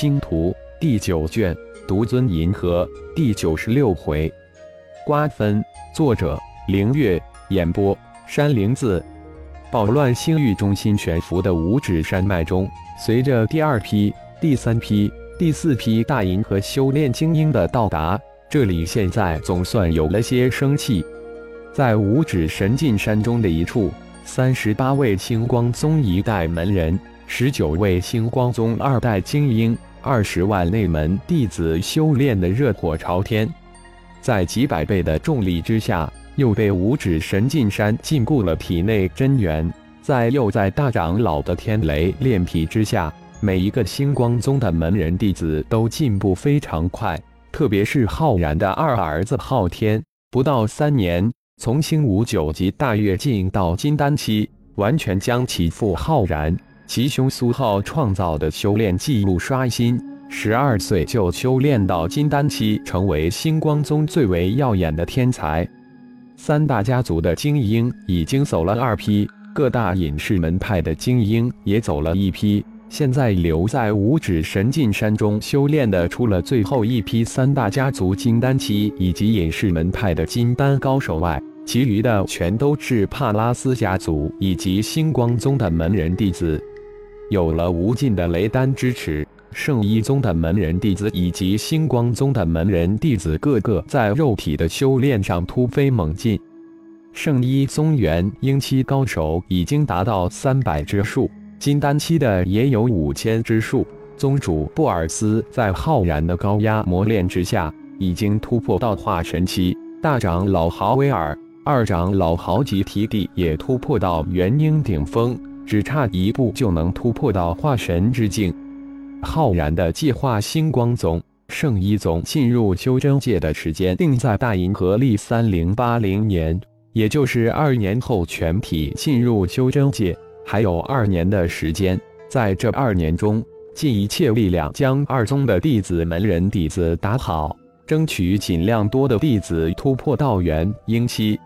星图第九卷，独尊银河第九十六回，瓜分。作者：凌月。演播：山灵子。暴乱星域中心悬浮的五指山脉中，随着第二批、第三批、第四批大银河修炼精英的到达，这里现在总算有了些生气。在五指神进山中的一处，三十八位星光宗一代门人，十九位星光宗二代精英。二十万内门弟子修炼的热火朝天，在几百倍的重力之下，又被五指神进山禁锢了体内真元，在又在大长老的天雷炼体之下，每一个星光宗的门人弟子都进步非常快。特别是浩然的二儿子昊天，不到三年，从星武九级大跃进到金丹期，完全将其父浩然。其兄苏浩创造的修炼记录刷新，十二岁就修炼到金丹期，成为星光宗最为耀眼的天才。三大家族的精英已经走了二批，各大隐士门派的精英也走了一批。现在留在五指神进山中修炼的，除了最后一批三大家族金丹期以及隐士门派的金丹高手外，其余的全都是帕拉斯家族以及星光宗的门人弟子。有了无尽的雷丹支持，圣一宗的门人弟子以及星光宗的门人弟子，个个在肉体的修炼上突飞猛进。圣一宗元婴期高手已经达到三百之数，金丹期的也有五千之数。宗主布尔斯在浩然的高压磨练之下，已经突破到化神期。大长老豪威尔、二长老豪吉提蒂也突破到元婴顶峰。只差一步就能突破到化神之境。浩然的计划，星光宗、圣一宗进入修真界的时间定在大银河历三零八零年，也就是二年后全体进入修真界，还有二年的时间。在这二年中，尽一切力量将二宗的弟子门人弟子打好，争取尽量多的弟子突破到元婴期。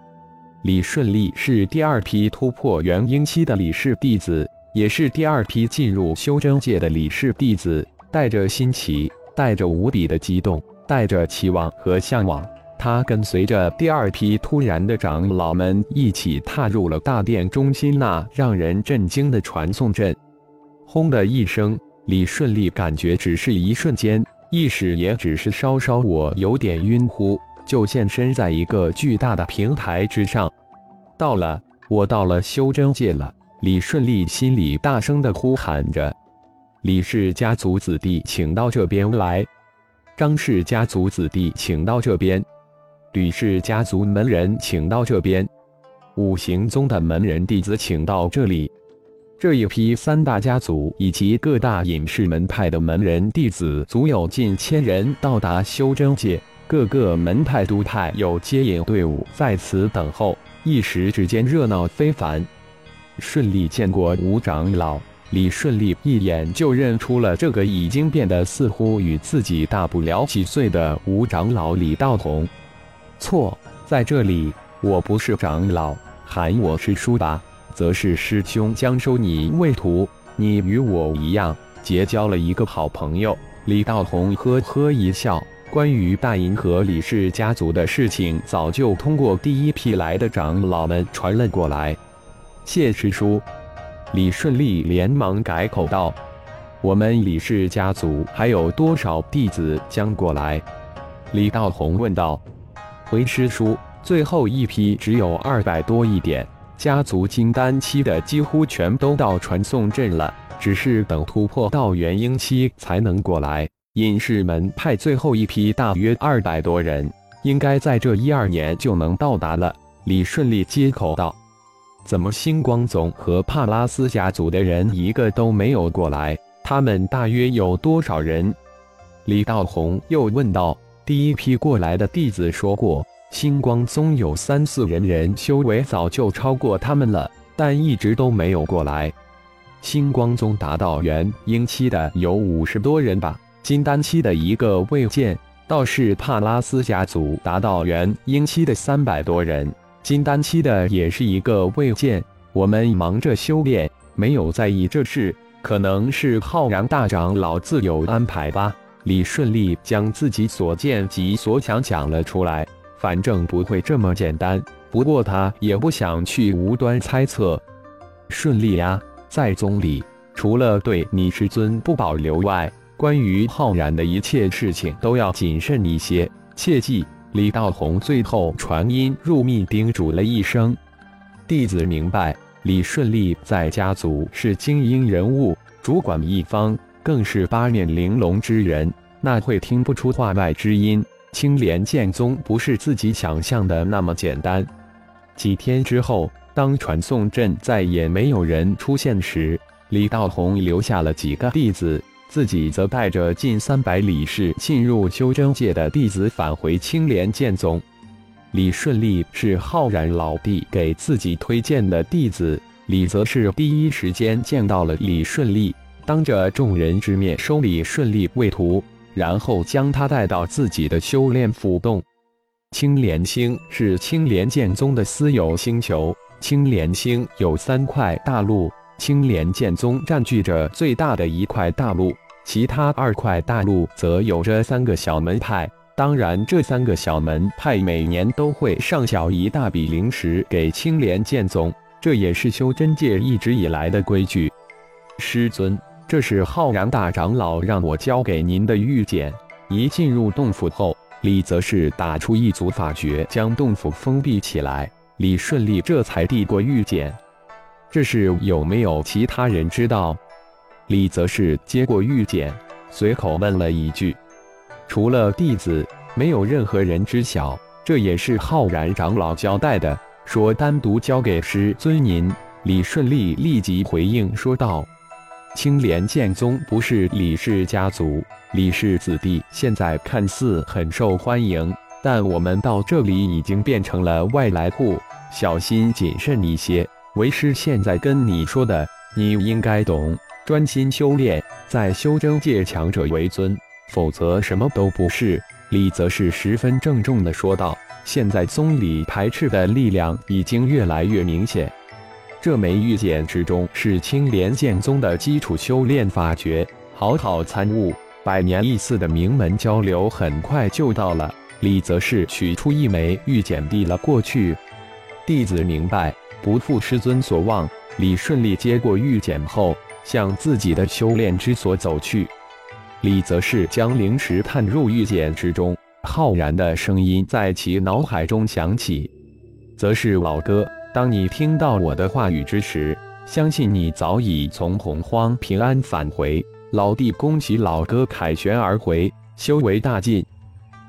李顺利是第二批突破元婴期的李氏弟子，也是第二批进入修真界的李氏弟子。带着新奇，带着无比的激动，带着期望和向往，他跟随着第二批突然的长老们一起踏入了大殿中心那让人震惊的传送阵。轰的一声，李顺利感觉只是一瞬间，意识也只是稍稍我有点晕乎。就现身在一个巨大的平台之上，到了，我到了修真界了。李顺利心里大声的呼喊着：“李氏家族子弟，请到这边来！张氏家族子弟，请到这边！吕氏家族门人，请到这边！五行宗的门人弟子，请到这里！”这一批三大家族以及各大隐士门派的门人弟子，足有近千人到达修真界。各个门派都派有接引队伍在此等候，一时之间热闹非凡。顺利见过吴长老，李顺利一眼就认出了这个已经变得似乎与自己大不了几岁的吴长老李道宏。错，在这里我不是长老，喊我师叔吧，则是师兄将收你为徒。你与我一样，结交了一个好朋友。李道宏呵呵一笑。关于大银河李氏家族的事情，早就通过第一批来的长老们传了过来。谢师叔，李顺利连忙改口道：“我们李氏家族还有多少弟子将过来？”李道宏问道：“回师叔，最后一批只有二百多一点，家族金丹期的几乎全都到传送阵了，只是等突破到元婴期才能过来。”隐士门派最后一批大约二百多人，应该在这一二年就能到达了。李顺利接口道：“怎么星光宗和帕拉斯家族的人一个都没有过来？他们大约有多少人？”李道宏又问道：“第一批过来的弟子说过，星光宗有三四人，人修为早就超过他们了，但一直都没有过来。星光宗达到元婴期的有五十多人吧。”金丹期的一个未见，倒是帕拉斯家族达到元婴期的三百多人，金丹期的也是一个未见。我们忙着修炼，没有在意这事。可能是浩然大长老自有安排吧。李顺利将自己所见及所想讲了出来，反正不会这么简单。不过他也不想去无端猜测。顺利呀，在宗里，除了对你师尊不保留外，关于浩然的一切事情都要谨慎一些，切记。李道宏最后传音入密，叮嘱了一声：“弟子明白。”李顺利在家族是精英人物，主管一方，更是八面玲珑之人，那会听不出话外之音。青莲剑宗不是自己想象的那么简单。几天之后，当传送阵再也没有人出现时，李道宏留下了几个弟子。自己则带着近三百李氏进入修真界的弟子返回青莲剑宗。李顺利是浩然老弟给自己推荐的弟子，李则是第一时间见到了李顺利，当着众人之面收李顺利为徒，然后将他带到自己的修炼府洞。青莲星是青莲剑宗的私有星球，青莲星有三块大陆，青莲剑宗占据着最大的一块大陆。其他二块大陆则有着三个小门派，当然，这三个小门派每年都会上缴一大笔灵石给青莲剑宗，这也是修真界一直以来的规矩。师尊，这是浩然大长老让我交给您的玉简。一进入洞府后，李则是打出一组法诀，将洞府封闭起来。李顺利这才递过玉简。这是有没有其他人知道？李则是接过玉简，随口问了一句：“除了弟子，没有任何人知晓。”这也是浩然长老交代的，说单独交给师尊您。李顺利立即回应说道：“青莲剑宗不是李氏家族，李氏子弟现在看似很受欢迎，但我们到这里已经变成了外来户，小心谨慎一些。为师现在跟你说的，你应该懂。”专心修炼，在修真界强者为尊，否则什么都不是。李则是十分郑重地说道：“现在宗里排斥的力量已经越来越明显。这枚玉简之中是青莲剑宗的基础修炼法诀，好好参悟。百年一次的名门交流很快就到了。”李则是取出一枚玉简递了过去：“弟子明白，不负师尊所望。”李顺利接过玉简后。向自己的修炼之所走去，李则是将灵石探入玉简之中。浩然的声音在其脑海中响起：“则是老哥，当你听到我的话语之时，相信你早已从洪荒平安返回。老弟，恭喜老哥凯旋而回，修为大进。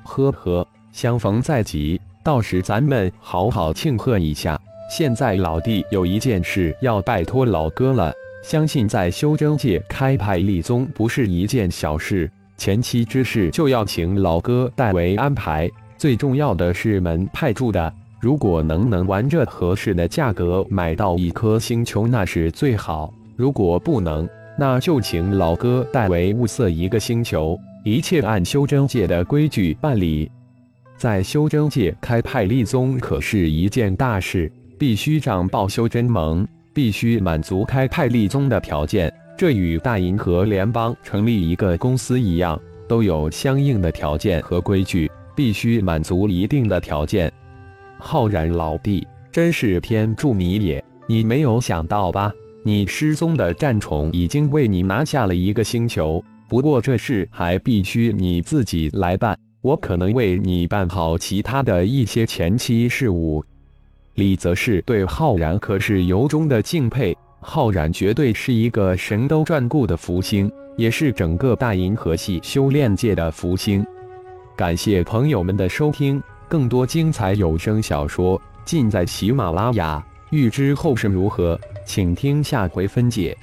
呵呵，相逢在即，到时咱们好好庆贺一下。现在老弟有一件事要拜托老哥了。”相信在修真界开派立宗不是一件小事，前期之事就要请老哥代为安排。最重要的是门派住的，如果能能玩着合适的价格买到一颗星球，那是最好；如果不能，那就请老哥代为物色一个星球，一切按修真界的规矩办理。在修真界开派立宗可是一件大事，必须上报修真盟。必须满足开派立宗的条件，这与大银河联邦成立一个公司一样，都有相应的条件和规矩，必须满足一定的条件。浩然老弟，真是天助你也！你没有想到吧？你失踪的战宠已经为你拿下了一个星球，不过这事还必须你自己来办，我可能为你办好其他的一些前期事务。李则是对浩然可是由衷的敬佩，浩然绝对是一个神都转顾的福星，也是整个大银河系修炼界的福星。感谢朋友们的收听，更多精彩有声小说尽在喜马拉雅。欲知后事如何，请听下回分解。